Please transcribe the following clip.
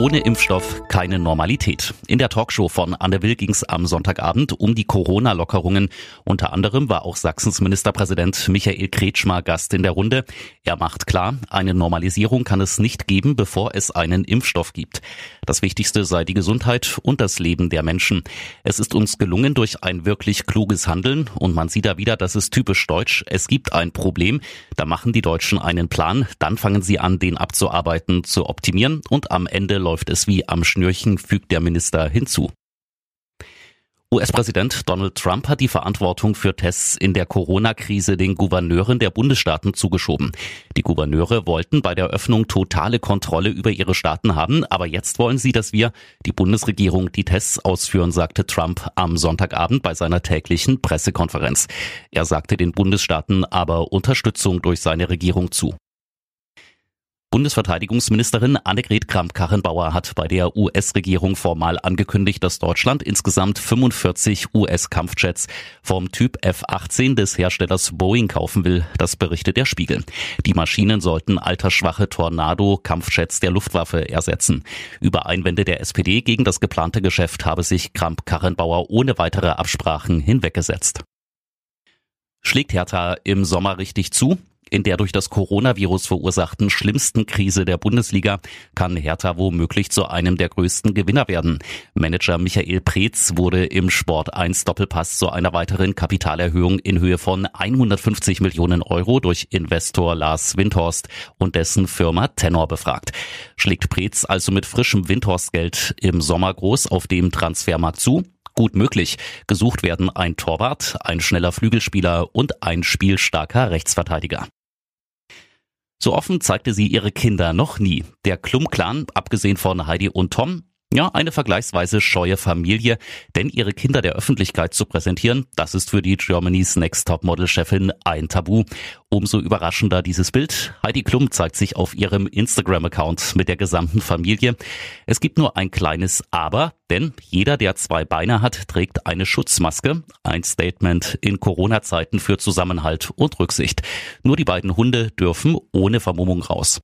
Ohne Impfstoff keine Normalität. In der Talkshow von Anne Will ging es am Sonntagabend um die Corona-Lockerungen. Unter anderem war auch Sachsens Ministerpräsident Michael Kretschmer Gast in der Runde. Er macht klar, eine Normalisierung kann es nicht geben, bevor es einen Impfstoff gibt. Das Wichtigste sei die Gesundheit und das Leben der Menschen. Es ist uns gelungen durch ein wirklich kluges Handeln und man sieht da wieder, das ist typisch deutsch. Es gibt ein Problem, da machen die Deutschen einen Plan, dann fangen sie an, den abzuarbeiten, zu optimieren und am Ende läuft es wie am Schnürchen, fügt der Minister hinzu. US-Präsident Donald Trump hat die Verantwortung für Tests in der Corona-Krise den Gouverneuren der Bundesstaaten zugeschoben. Die Gouverneure wollten bei der Öffnung totale Kontrolle über ihre Staaten haben, aber jetzt wollen sie, dass wir, die Bundesregierung, die Tests ausführen, sagte Trump am Sonntagabend bei seiner täglichen Pressekonferenz. Er sagte den Bundesstaaten aber Unterstützung durch seine Regierung zu. Bundesverteidigungsministerin Annegret Kramp-Karrenbauer hat bei der US-Regierung formal angekündigt, dass Deutschland insgesamt 45 US-Kampfjets vom Typ F-18 des Herstellers Boeing kaufen will. Das berichtet der Spiegel. Die Maschinen sollten altersschwache Tornado-Kampfjets der Luftwaffe ersetzen. Über Einwände der SPD gegen das geplante Geschäft habe sich Kramp-Karrenbauer ohne weitere Absprachen hinweggesetzt. Schlägt Hertha im Sommer richtig zu? In der durch das Coronavirus verursachten schlimmsten Krise der Bundesliga kann Hertha womöglich zu einem der größten Gewinner werden. Manager Michael Preetz wurde im Sport 1 Doppelpass zu einer weiteren Kapitalerhöhung in Höhe von 150 Millionen Euro durch Investor Lars Windhorst und dessen Firma Tenor befragt. Schlägt Preetz also mit frischem Windhorst-Geld im Sommer groß auf dem Transfermarkt zu? Gut möglich. Gesucht werden ein Torwart, ein schneller Flügelspieler und ein spielstarker Rechtsverteidiger. So offen zeigte sie ihre Kinder noch nie. Der Klum-Clan, abgesehen von Heidi und Tom, ja, eine vergleichsweise scheue Familie, denn ihre Kinder der Öffentlichkeit zu präsentieren, das ist für die Germany's Next Topmodel-Chefin ein Tabu. Umso überraschender dieses Bild. Heidi Klum zeigt sich auf ihrem Instagram-Account mit der gesamten Familie. Es gibt nur ein kleines Aber, denn jeder, der zwei Beine hat, trägt eine Schutzmaske. Ein Statement in Corona-Zeiten für Zusammenhalt und Rücksicht. Nur die beiden Hunde dürfen ohne Vermummung raus.